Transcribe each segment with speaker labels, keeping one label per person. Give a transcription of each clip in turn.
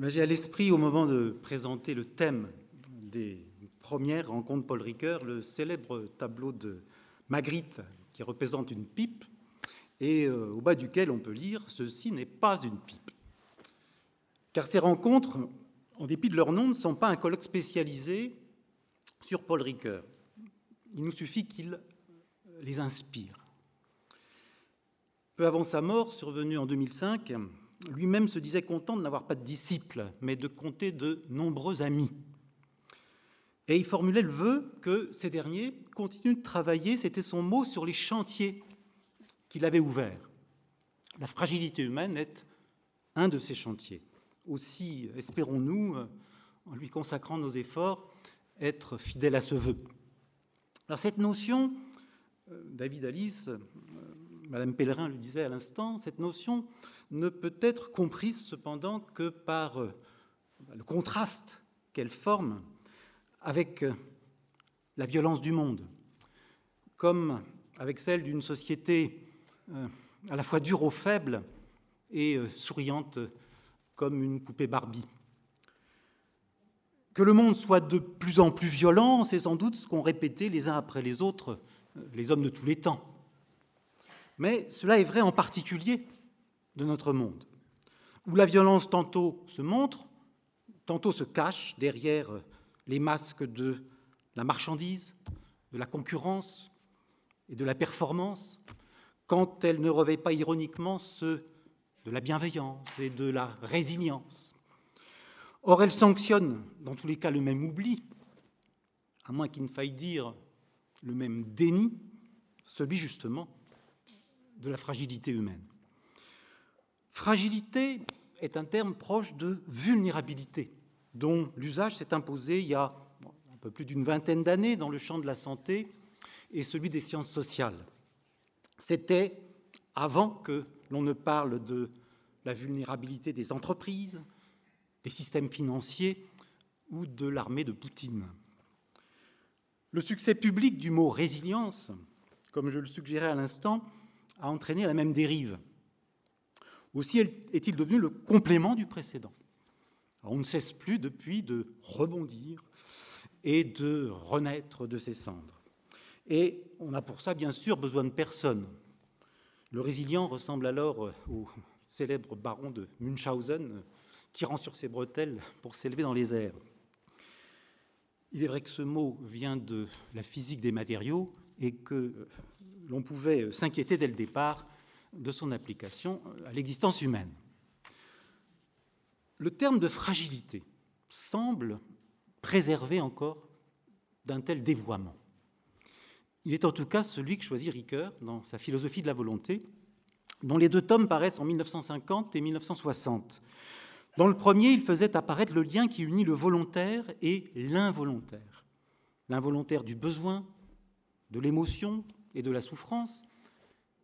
Speaker 1: J'ai à l'esprit, au moment de présenter le thème des premières rencontres Paul Ricoeur, le célèbre tableau de Magritte qui représente une pipe et euh, au bas duquel on peut lire Ceci n'est pas une pipe. Car ces rencontres, en dépit de leur nom, ne sont pas un colloque spécialisé sur Paul Ricoeur. Il nous suffit qu'il les inspire. Peu avant sa mort, survenue en 2005, lui-même se disait content de n'avoir pas de disciples, mais de compter de nombreux amis. Et il formulait le vœu que ces derniers continuent de travailler, c'était son mot, sur les chantiers qu'il avait ouverts. La fragilité humaine est un de ces chantiers. Aussi, espérons-nous, en lui consacrant nos efforts, être fidèles à ce vœu. Alors cette notion, euh, David Alice, Madame Pellerin le disait à l'instant, cette notion ne peut être comprise cependant que par euh, le contraste qu'elle forme avec la violence du monde, comme avec celle d'une société à la fois dure aux faibles et souriante comme une poupée Barbie. Que le monde soit de plus en plus violent, c'est sans doute ce qu'ont répété les uns après les autres les hommes de tous les temps. Mais cela est vrai en particulier de notre monde, où la violence tantôt se montre, tantôt se cache derrière les masques de la marchandise, de la concurrence et de la performance, quand elle ne revêt pas ironiquement ceux de la bienveillance et de la résilience. Or, elle sanctionne dans tous les cas le même oubli, à moins qu'il ne faille dire le même déni, celui justement de la fragilité humaine. Fragilité est un terme proche de vulnérabilité, dont l'usage s'est imposé il y a un peu plus d'une vingtaine d'années dans le champ de la santé et celui des sciences sociales. C'était avant que l'on ne parle de la vulnérabilité des entreprises, des systèmes financiers ou de l'armée de Poutine. Le succès public du mot résilience, comme je le suggérais à l'instant, a entraîné la même dérive. Aussi est-il devenu le complément du précédent. on ne cesse plus depuis de rebondir et de renaître de ses cendres. Et on a pour ça, bien sûr, besoin de personne. Le résilient ressemble alors au célèbre baron de Munchausen, tirant sur ses bretelles pour s'élever dans les airs. Il est vrai que ce mot vient de la physique des matériaux et que l'on pouvait s'inquiéter dès le départ de son application à l'existence humaine. Le terme de fragilité semble préserver encore d'un tel dévoiement. Il est en tout cas celui que choisit Ricoeur dans sa philosophie de la volonté, dont les deux tomes paraissent en 1950 et 1960. Dans le premier, il faisait apparaître le lien qui unit le volontaire et l'involontaire. L'involontaire du besoin, de l'émotion et de la souffrance,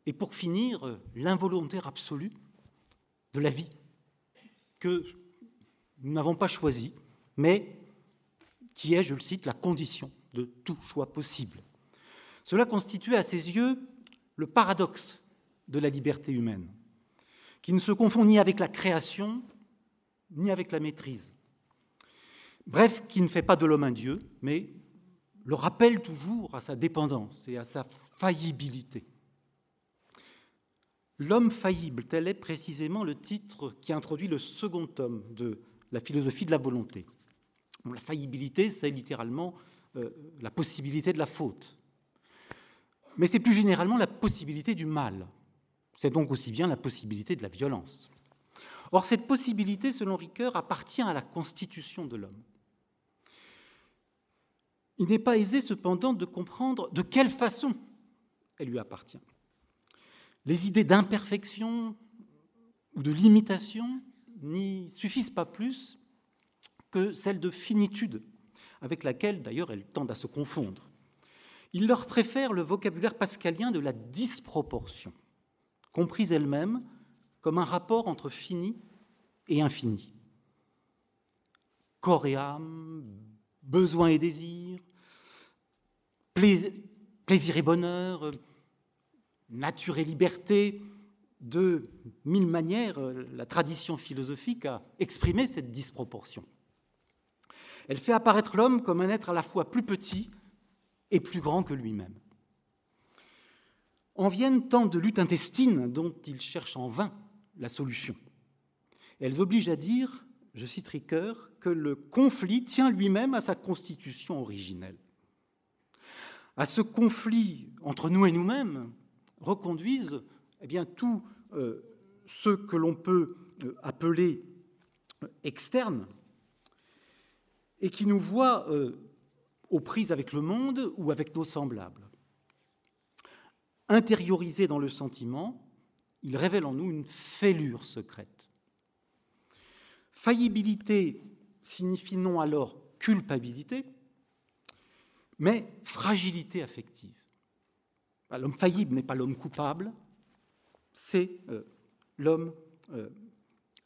Speaker 1: et pour finir, l'involontaire absolu de la vie, que nous n'avons pas choisi, mais qui est, je le cite, la condition de tout choix possible. Cela constitue à ses yeux le paradoxe de la liberté humaine, qui ne se confond ni avec la création, ni avec la maîtrise. Bref, qui ne fait pas de l'homme un Dieu, mais le rappelle toujours à sa dépendance et à sa faillibilité. L'homme faillible, tel est précisément le titre qui introduit le second tome de la philosophie de la volonté. La faillibilité, c'est littéralement euh, la possibilité de la faute. Mais c'est plus généralement la possibilité du mal. C'est donc aussi bien la possibilité de la violence. Or, cette possibilité, selon Ricoeur, appartient à la constitution de l'homme. Il n'est pas aisé cependant de comprendre de quelle façon elle lui appartient. Les idées d'imperfection ou de limitation n'y suffisent pas plus que celles de finitude, avec laquelle d'ailleurs elles tendent à se confondre. Il leur préfère le vocabulaire pascalien de la disproportion, comprise elle-même comme un rapport entre fini et infini. Corps besoin et désir, plaisir et bonheur, nature et liberté, de mille manières, la tradition philosophique a exprimé cette disproportion. Elle fait apparaître l'homme comme un être à la fois plus petit et plus grand que lui-même. En viennent tant de luttes intestines dont il cherche en vain la solution. Elles obligent à dire, je cite Ricoeur, que le conflit tient lui-même à sa constitution originelle. À ce conflit entre nous et nous-mêmes reconduisent eh bien, tout euh, que l'on peut euh, appeler euh, externe et qui nous voit aux prises avec le monde ou avec nos semblables. Intériorisé dans le sentiment, il révèle en nous une fêlure secrète. Faillibilité signifie non alors culpabilité, mais fragilité affective. L'homme faillible n'est pas l'homme coupable, c'est euh, l'homme euh,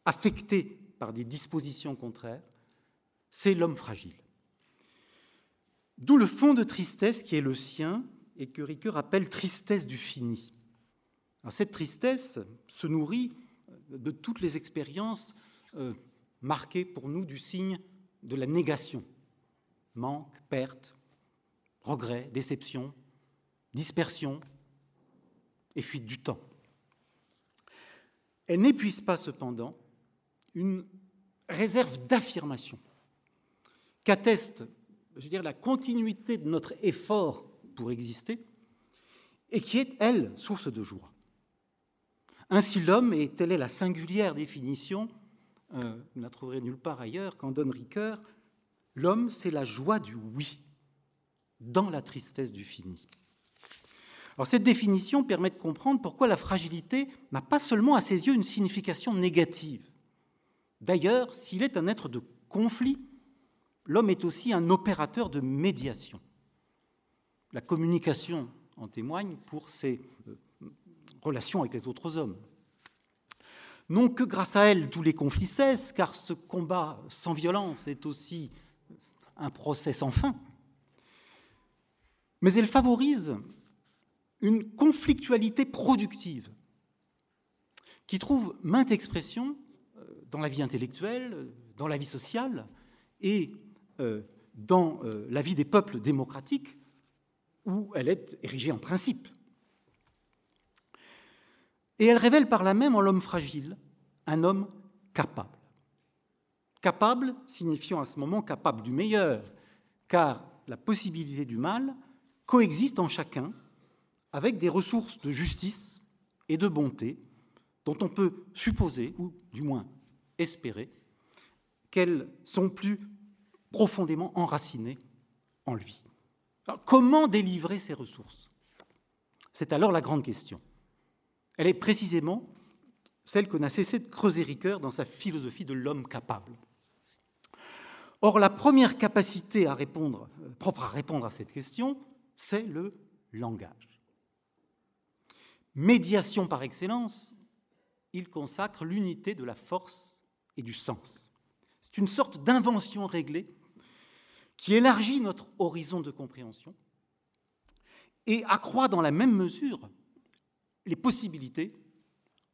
Speaker 1: affecté par des dispositions contraires, c'est l'homme fragile. D'où le fond de tristesse qui est le sien et que Ricoeur appelle tristesse du fini. cette tristesse se nourrit de toutes les expériences euh, marquées pour nous du signe de la négation. Manque, perte, regret, déception, dispersion et fuite du temps. Elle n'épuise pas cependant une réserve d'affirmation qu'atteste je veux la continuité de notre effort pour exister, et qui est, elle, source de joie. Ainsi l'homme, et telle est la singulière définition, euh, vous ne la trouverez nulle part ailleurs qu'en donne Ricoeur, l'homme, c'est la joie du oui, dans la tristesse du fini. Alors cette définition permet de comprendre pourquoi la fragilité n'a pas seulement à ses yeux une signification négative. D'ailleurs, s'il est un être de conflit, l'homme est aussi un opérateur de médiation. La communication en témoigne pour ses euh, relations avec les autres hommes. Non que grâce à elle tous les conflits cessent, car ce combat sans violence est aussi un procès sans fin. Mais elle favorise une conflictualité productive qui trouve maintes expressions euh, dans la vie intellectuelle, dans la vie sociale et euh, dans euh, la vie des peuples démocratiques où elle est érigée en principe. Et elle révèle par là même en l'homme fragile un homme capable. Capable signifiant à ce moment capable du meilleur, car la possibilité du mal coexiste en chacun avec des ressources de justice et de bonté dont on peut supposer, ou du moins espérer, qu'elles sont plus profondément enraciné en lui. comment délivrer ces ressources? C'est alors la grande question. Elle est précisément celle que n'a cessé de creuser Ricoeur dans sa philosophie de l'homme capable. Or, la première capacité à répondre, euh, propre à répondre à cette question, c'est le langage. Médiation par excellence, il consacre l'unité de la force et du sens. C'est une sorte d'invention réglée qui élargit notre horizon de compréhension et accroît dans la même mesure les possibilités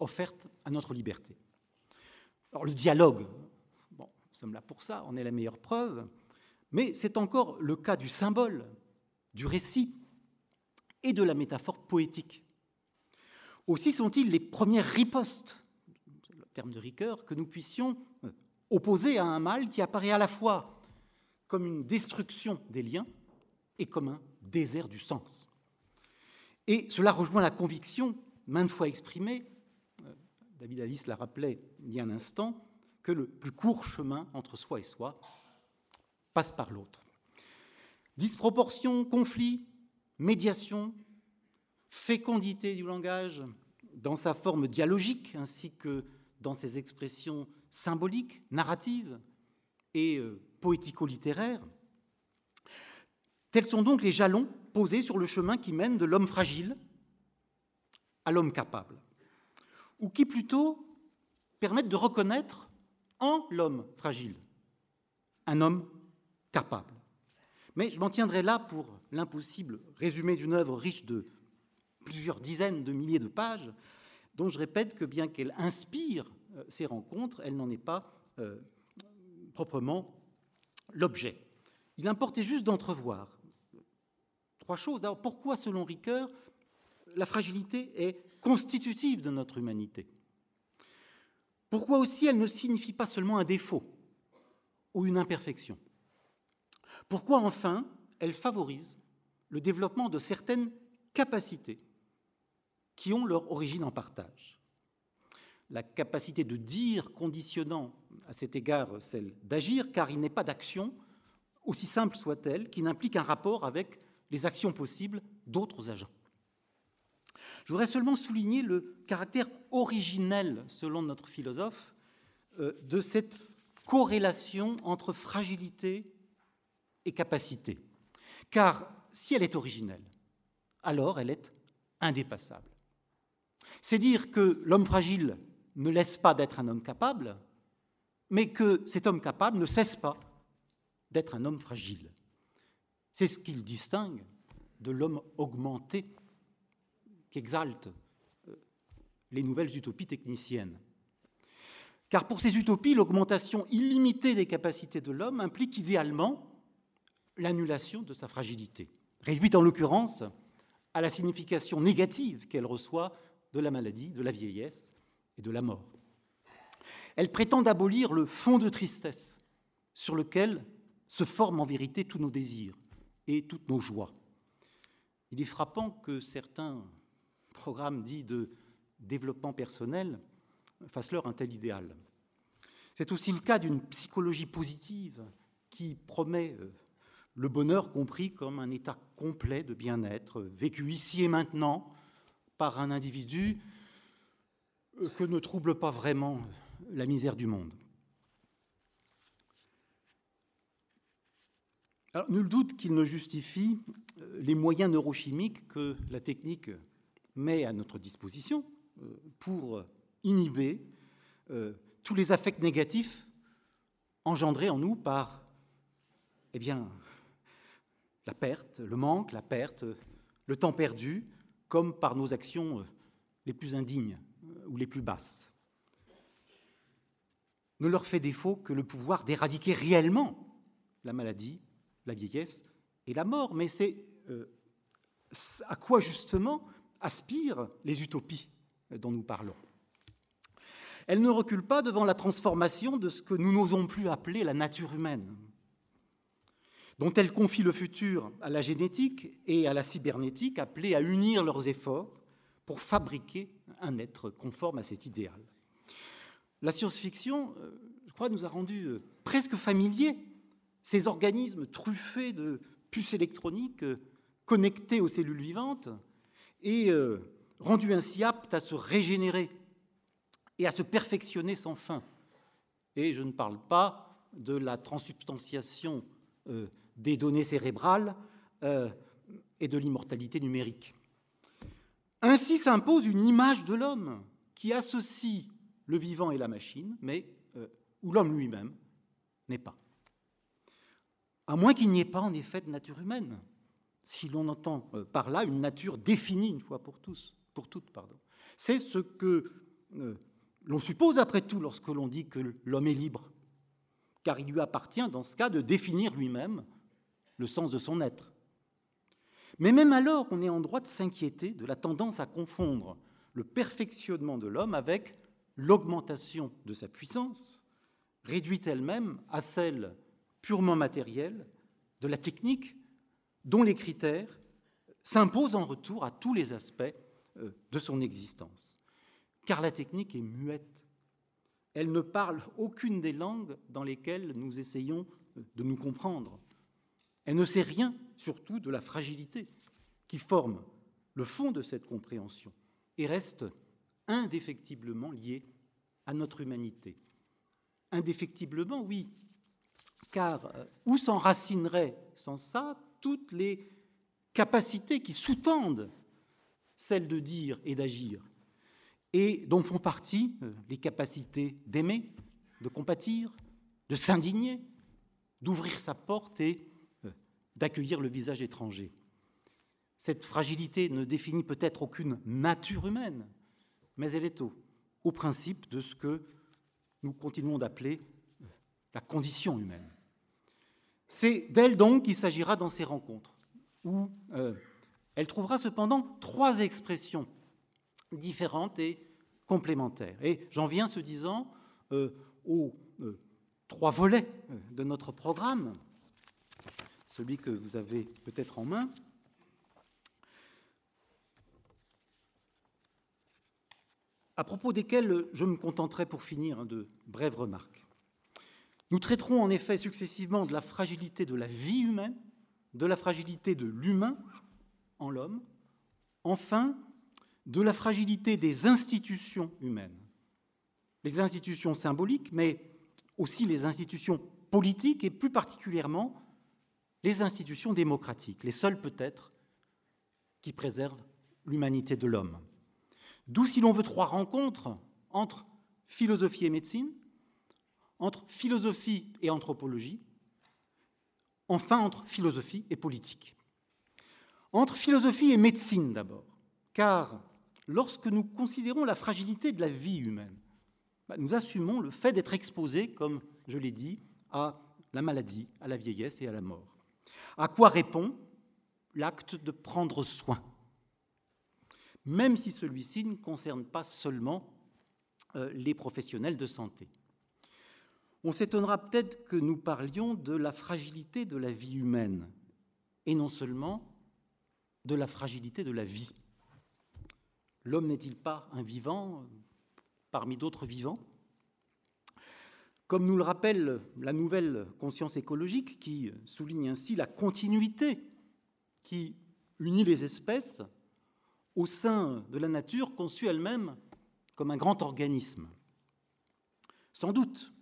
Speaker 1: offertes à notre liberté. Alors le dialogue, bon, nous sommes là pour ça, on est la meilleure preuve, mais c'est encore le cas du symbole, du récit et de la métaphore poétique. Aussi sont-ils les premières ripostes, le terme de Ricoeur, que nous puissions opposer à un mal qui apparaît à la fois comme une destruction des liens et comme un désert du sens. Et cela rejoint la conviction, maintes fois exprimée, euh, David Alice l'a rappelé il y a un instant, que le plus court chemin entre soi et soi passe par l'autre. Disproportion, conflit, médiation, fécondité du langage dans sa forme dialogique ainsi que dans ses expressions symboliques, narratives et euh, poético-littéraire. Tels sont donc les jalons posés sur le chemin qui mène de l'homme fragile à l'homme capable, ou qui plutôt permettent de reconnaître en l'homme fragile un homme capable. Mais je m'en tiendrai là pour l'impossible résumé d'une œuvre riche de plusieurs dizaines de milliers de pages, dont je répète que bien qu'elle inspire euh, ces rencontres, elle n'en est pas euh, proprement l'objet. Il importait juste d'entrevoir trois choses. D'abord, pourquoi, selon Ricoeur, la fragilité est constitutive de notre humanité. Pourquoi aussi elle ne signifie pas seulement un défaut ou une imperfection? Pourquoi, enfin, elle favorise le développement de certaines capacités qui ont leur origine en partage? La capacité de dire conditionnant à cet égard celle d'agir, car il n'est pas d'action, aussi simple soit-elle, qui n'implique un rapport avec les actions possibles d'autres agents. Je voudrais seulement souligner le caractère originel, selon notre philosophe, euh, de cette corrélation entre fragilité et capacité. Car si elle est originelle, alors elle est indépassable. C'est dire que l'homme fragile ne laisse pas d'être un homme capable, mais que cet homme capable ne cesse pas d'être un homme fragile. C'est ce qu'il distingue de l'homme augmenté qui exalte euh, les nouvelles utopies techniciennes. Car pour ces utopies, l'augmentation illimitée des capacités de l'homme implique idéalement l'annulation de sa fragilité, réduite en l'occurrence à la signification négative qu'elle reçoit de la maladie, de la vieillesse et de la mort. Elle prétend abolir le fond de tristesse sur lequel se forment en vérité tous nos désirs et toutes nos joies. Il est frappant que certains programmes dits de développement personnel fassent leur un tel idéal. C'est aussi le cas d'une psychologie positive qui promet euh, le bonheur compris comme un état complet de bien-être, vécu ici et maintenant par un individu euh, que ne trouble pas vraiment la misère du monde. Nul doute qu'il ne justifie euh, les moyens neurochimiques que la technique met à notre disposition euh, pour inhiber tous les affects négatifs engendrés en nous par eh bien, la perte, le manque, la perte, le temps perdu, comme par nos actions les plus indignes ou les plus basses. Ne leur fait défaut que le pouvoir d'éradiquer réellement la maladie, la vieillesse et la mort. Mais c'est euh, à quoi justement aspirent les utopies dont nous parlons. Elles ne reculent pas devant la transformation de ce que nous n'osons plus appeler la nature humaine, dont elles confient le futur à la génétique et à la cybernétique, appelées à unir leurs efforts pour fabriquer un être conforme à cet idéal. La science-fiction, euh, je crois, nous a rendu euh, presque familiers ces organismes truffés de puces électroniques euh, connectés aux cellules vivantes et rendus ainsi aptes à se régénérer et à se perfectionner sans fin. Et je ne parle pas de la transsubstantiation des données cérébrales et de l'immortalité numérique. Ainsi s'impose une image de l'homme qui associe le vivant et la machine, mais euh, où l'homme lui-même n'est pas. À moins qu'il n'y ait pas en effet de nature humaine, si l'on entend euh, par là une nature définie une fois pour tous, pour toutes. C'est ce que euh, l'on suppose après tout lorsque l'on dit que l'homme est libre, car il lui appartient dans ce cas de définir lui-même le sens de son être. Mais même alors, on est en droit de s'inquiéter de la tendance à confondre le perfectionnement de l'homme avec l'augmentation de sa puissance, réduite elle-même à celle purement matérielle de la technique, dont les critères s'imposent en retour à tous les aspects euh, de son existence. Car la technique est muette. Elle ne parle aucune des langues dans lesquelles nous essayons euh, de nous comprendre. Elle ne sait rien, surtout, de la fragilité qui forme le fond de cette compréhension et reste indéfectiblement liée à notre humanité. Indéfectiblement, oui, car euh, où s'enracineraient sans ça toutes les capacités qui sous-tendent celles de dire et d'agir, et dont font partie euh, les capacités d'aimer, de compatir, de s'indigner, d'ouvrir sa porte et d'accueillir le visage étranger. Cette fragilité ne définit peut-être aucune nature humaine, mais elle est au, au principe de ce que nous continuons d'appeler la condition humaine. C'est d'elle donc qu'il s'agira dans ces rencontres, où euh, elle trouvera cependant trois expressions différentes et complémentaires. Et j'en viens, ce disant, euh, aux euh, trois volets de notre programme, celui que vous avez peut-être en main. à propos desquels je me contenterai pour finir hein, de brèves remarques. Nous traiterons en effet successivement de la fragilité de la vie humaine, de la fragilité de l'humain en l'homme, enfin de la fragilité des institutions humaines. Les institutions symboliques, mais aussi les institutions politiques et plus particulièrement les institutions démocratiques, les seules peut-être qui préservent l'humanité de l'homme. D'où, si l'on veut, trois rencontres entre philosophie et médecine, entre philosophie et anthropologie, enfin entre philosophie et politique. Entre philosophie et médecine d'abord, car lorsque nous considérons la fragilité de la vie humaine, bah, nous assumons le fait d'être exposés, comme je l'ai dit, à la maladie, à la vieillesse et à la mort. À quoi répond l'acte de prendre soin? Même si celui-ci ne concerne pas seulement euh, les professionnels de santé. On s'étonnera peut-être que nous parlions de la fragilité de la vie humaine et non seulement de la fragilité de la vie. L'homme n'est-il pas un vivant parmi d'autres vivants? Comme nous le rappelle la nouvelle conscience écologique qui souligne ainsi la continuité qui unit les espèces au sein de la nature conçue elle-même comme un grand organisme. Sans doute,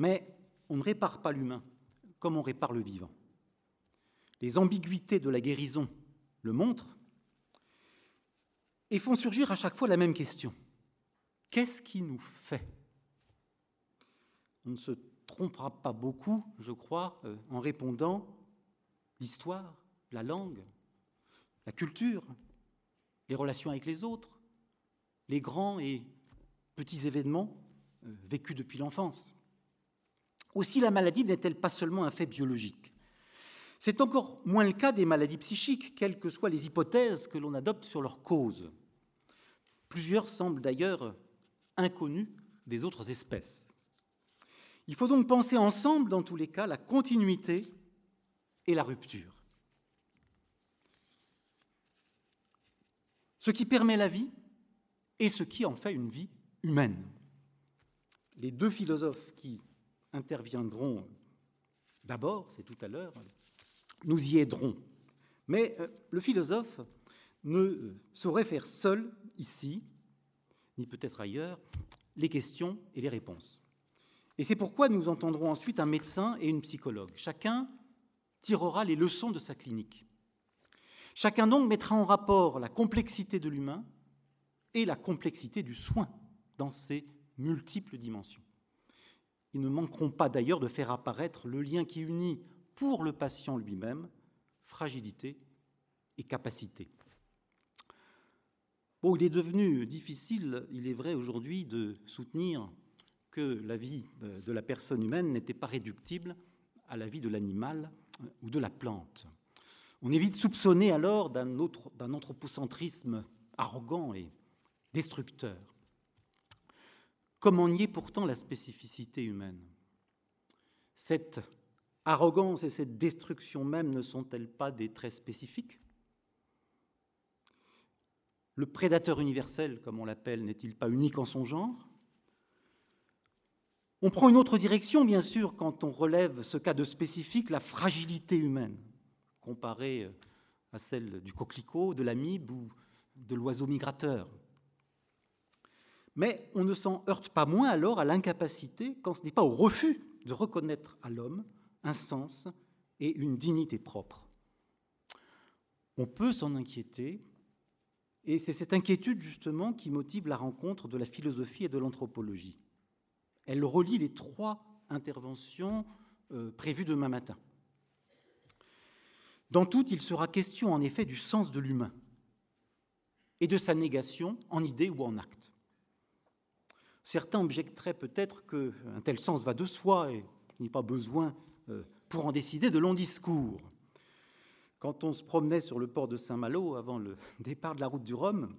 Speaker 1: mais on ne répare pas l'humain comme on répare le vivant. Les ambiguïtés de la guérison le montrent et font surgir à chaque fois la même question. Qu'est-ce qui nous fait? On ne se trompera pas beaucoup, je crois, euh, en répondant l'histoire, la langue, la culture, les relations avec les autres, les grands et petits événements euh, vécus depuis l'enfance. Aussi, la maladie n'est-elle pas seulement un fait biologique? C'est encore moins le cas des maladies psychiques, quelles que soient les hypothèses que l'on adopte sur leur cause. Plusieurs semblent d'ailleurs inconnus des autres espèces. Il faut donc penser ensemble, dans tous les cas, la continuité et la rupture. ce qui permet la vie et ce qui en fait une vie humaine. Les deux philosophes qui interviendront d'abord, c'est tout à l'heure, nous y aiderons. Mais euh, le philosophe ne saurait faire seul ici, ni peut-être ailleurs, les questions et les réponses. Et c'est pourquoi nous entendrons ensuite un médecin et une psychologue. Chacun tirera les leçons de sa clinique. Chacun donc mettra en rapport la complexité de l'humain et la complexité du soin dans ses multiples dimensions. Ils ne manqueront pas d'ailleurs de faire apparaître le lien qui unit pour le patient lui-même fragilité et capacité. Bon, il est devenu difficile, il est vrai aujourd'hui, de soutenir que la vie de la personne humaine n'était pas réductible à la vie de l'animal ou de la plante. On est vite soupçonné alors d'un anthropocentrisme arrogant et destructeur. Comment nier pourtant la spécificité humaine. Cette arrogance et cette destruction même ne sont-elles pas des traits spécifiques? Le prédateur universel, comme on l'appelle, n'est-il pas unique en son genre? On prend une autre direction, bien sûr, quand on relève ce cas de spécifique, la fragilité humaine comparée à celle du coquelicot, de l'amibe ou de l'oiseau migrateur. Mais on ne s'en heurte pas moins alors à l'incapacité, quand ce n'est pas au refus de reconnaître à l'homme un sens et une dignité propre. On peut s'en inquiéter, et c'est cette inquiétude justement qui motive la rencontre de la philosophie et de l'anthropologie. Elle relie les trois interventions euh, prévues demain matin. Dans tout, il sera question en effet du sens de l'humain. et de sa négation en idée ou en acte. Certains objecteraient peut-être qu'un tel sens va de soi et qu'il n'y a pas besoin, euh, pour en décider, de longs discours. Quand on se promenait sur le port de Saint-Malo avant le départ de la route du Rhum,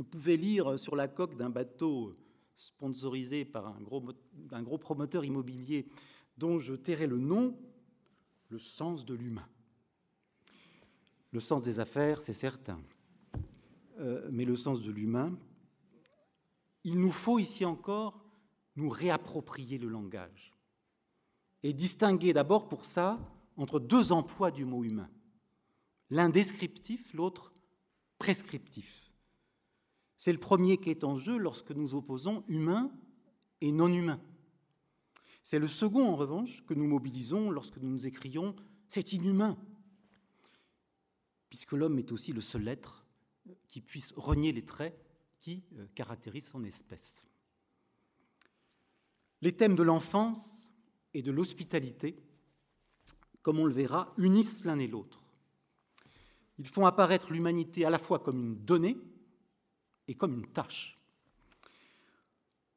Speaker 1: on pouvait lire sur la coque d'un bateau sponsorisé par un gros, promoteur immobilier dont je tairai le nom, le sens de l'humain. Le sens des affaires, c'est certain, euh, mais le sens de l'humain, il nous faut ici encore nous réapproprier le langage et distinguer d'abord pour ça entre deux emplois du mot humain, l'un descriptif, l'autre prescriptif. C'est le premier qui est en jeu lorsque nous opposons humain et non humain. C'est le second, en revanche, que nous mobilisons lorsque nous nous écrions C'est inhumain, puisque l'homme est aussi le seul être qui puisse renier les traits qui euh, caractérisent son espèce. Les thèmes de l'enfance et de l'hospitalité, comme on le verra, unissent l'un et l'autre. Ils font apparaître l'humanité à la fois comme une donnée et comme une tâche.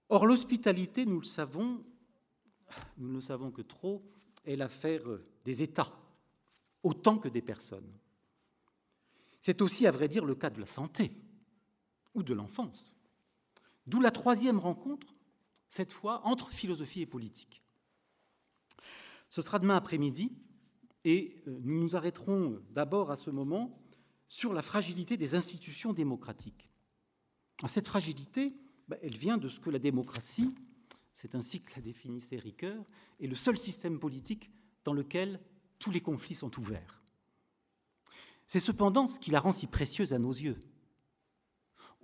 Speaker 1: Or, l'hospitalité, nous le savons, nous ne le savons que trop, est l'affaire des États, autant que des personnes. C'est aussi, à vrai dire, le cas de la santé ou de l'enfance. D'où la troisième rencontre, cette fois entre philosophie et politique. Ce sera demain après-midi et euh, nous nous arrêterons d'abord à ce moment sur la fragilité des institutions démocratiques. Cette fragilité, ben, elle vient de ce que la démocratie c'est ainsi que l'a définissait Ricoeur, est le seul système politique dans lequel tous les conflits sont ouverts. C'est cependant ce qui la rend si précieuse à nos yeux.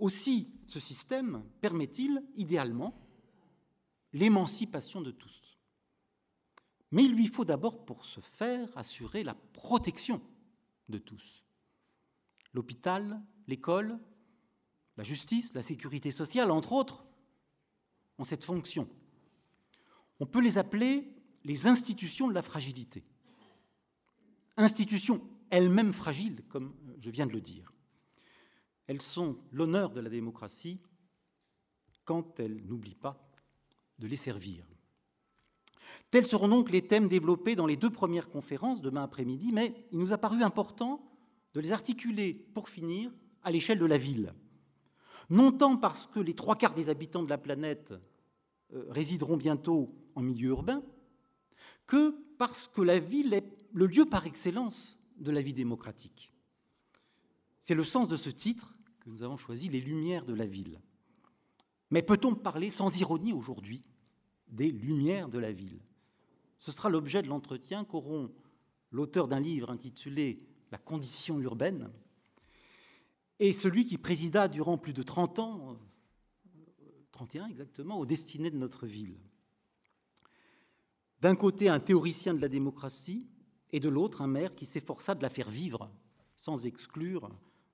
Speaker 1: Aussi, ce système permet-il, idéalement, l'émancipation de tous. Mais il lui faut d'abord, pour ce faire, assurer la protection de tous. L'hôpital, l'école, la justice, la sécurité sociale, entre autres, ont cette fonction on peut les appeler les institutions de la fragilité. Institutions elles-mêmes fragiles, comme je viens de le dire. Elles sont l'honneur de la démocratie quand elles n'oublient pas de les servir. Tels seront donc les thèmes développés dans les deux premières conférences demain après-midi, mais il nous a paru important de les articuler, pour finir, à l'échelle de la ville. Non tant parce que les trois quarts des habitants de la planète euh, résideront bientôt en milieu urbain, que parce que la ville est le lieu par excellence de la vie démocratique. C'est le sens de ce titre que nous avons choisi, Les Lumières de la ville. Mais peut-on parler sans ironie aujourd'hui des Lumières de la ville? Ce sera l'objet de l'entretien qu'auront l'auteur d'un livre intitulé La condition urbaine. Et celui qui présida durant plus de 30 ans, 31 exactement, aux destinées de notre ville. D'un côté un théoricien de la démocratie et de l'autre un maire qui s'efforça de la faire vivre sans exclure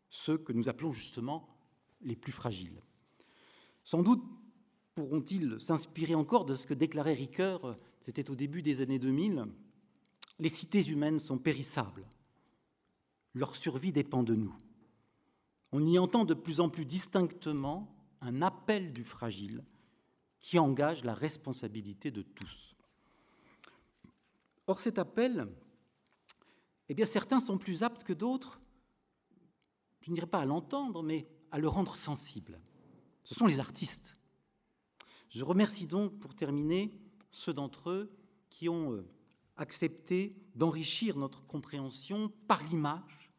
Speaker 1: ceux que nous appelons justement les plus fragiles. Sans doute pourront-ils s'inspirer encore de ce que déclarait Ricoeur, c'était au début des années 2000, les cités humaines sont périssables, leur survie dépend de nous. On y entend de plus en plus distinctement un appel du fragile qui engage la responsabilité de tous. Or, cet appel, eh bien, certains sont plus aptes que d'autres, je ne dirais pas à l'entendre, mais à le rendre sensible. Ce sont les artistes. Je remercie donc, pour terminer, ceux d'entre eux qui ont euh, accepté d'enrichir notre compréhension par l'image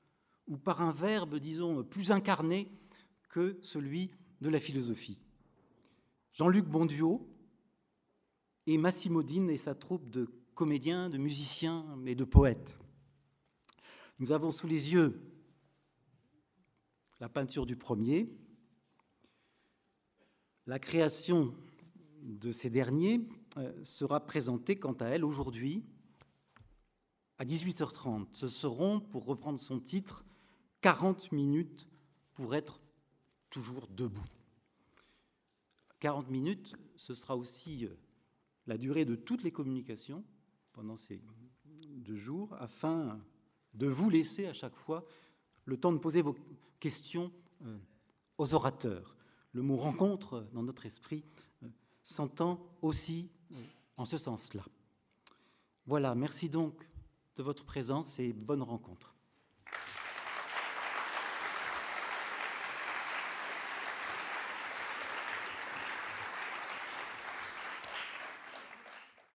Speaker 1: ou par un verbe, disons, plus incarné que celui de la philosophie. Jean-Luc Bonduot et Massimo Din et sa troupe de comédiens, de musiciens, mais de poètes. Nous avons sous les yeux la peinture du premier, la création de ces derniers euh, sera présentée quant à elle aujourd'hui à 18h30. Ce seront, pour reprendre son titre, 40 minutes pour être toujours debout. 40 minutes, ce sera aussi euh, la durée de toutes les communications, pendant ces deux jours afin de vous laisser à chaque fois le temps de poser vos questions aux orateurs. Le mot rencontre dans notre esprit s'entend aussi en ce sens-là. Voilà, merci donc de votre présence et bonne rencontre.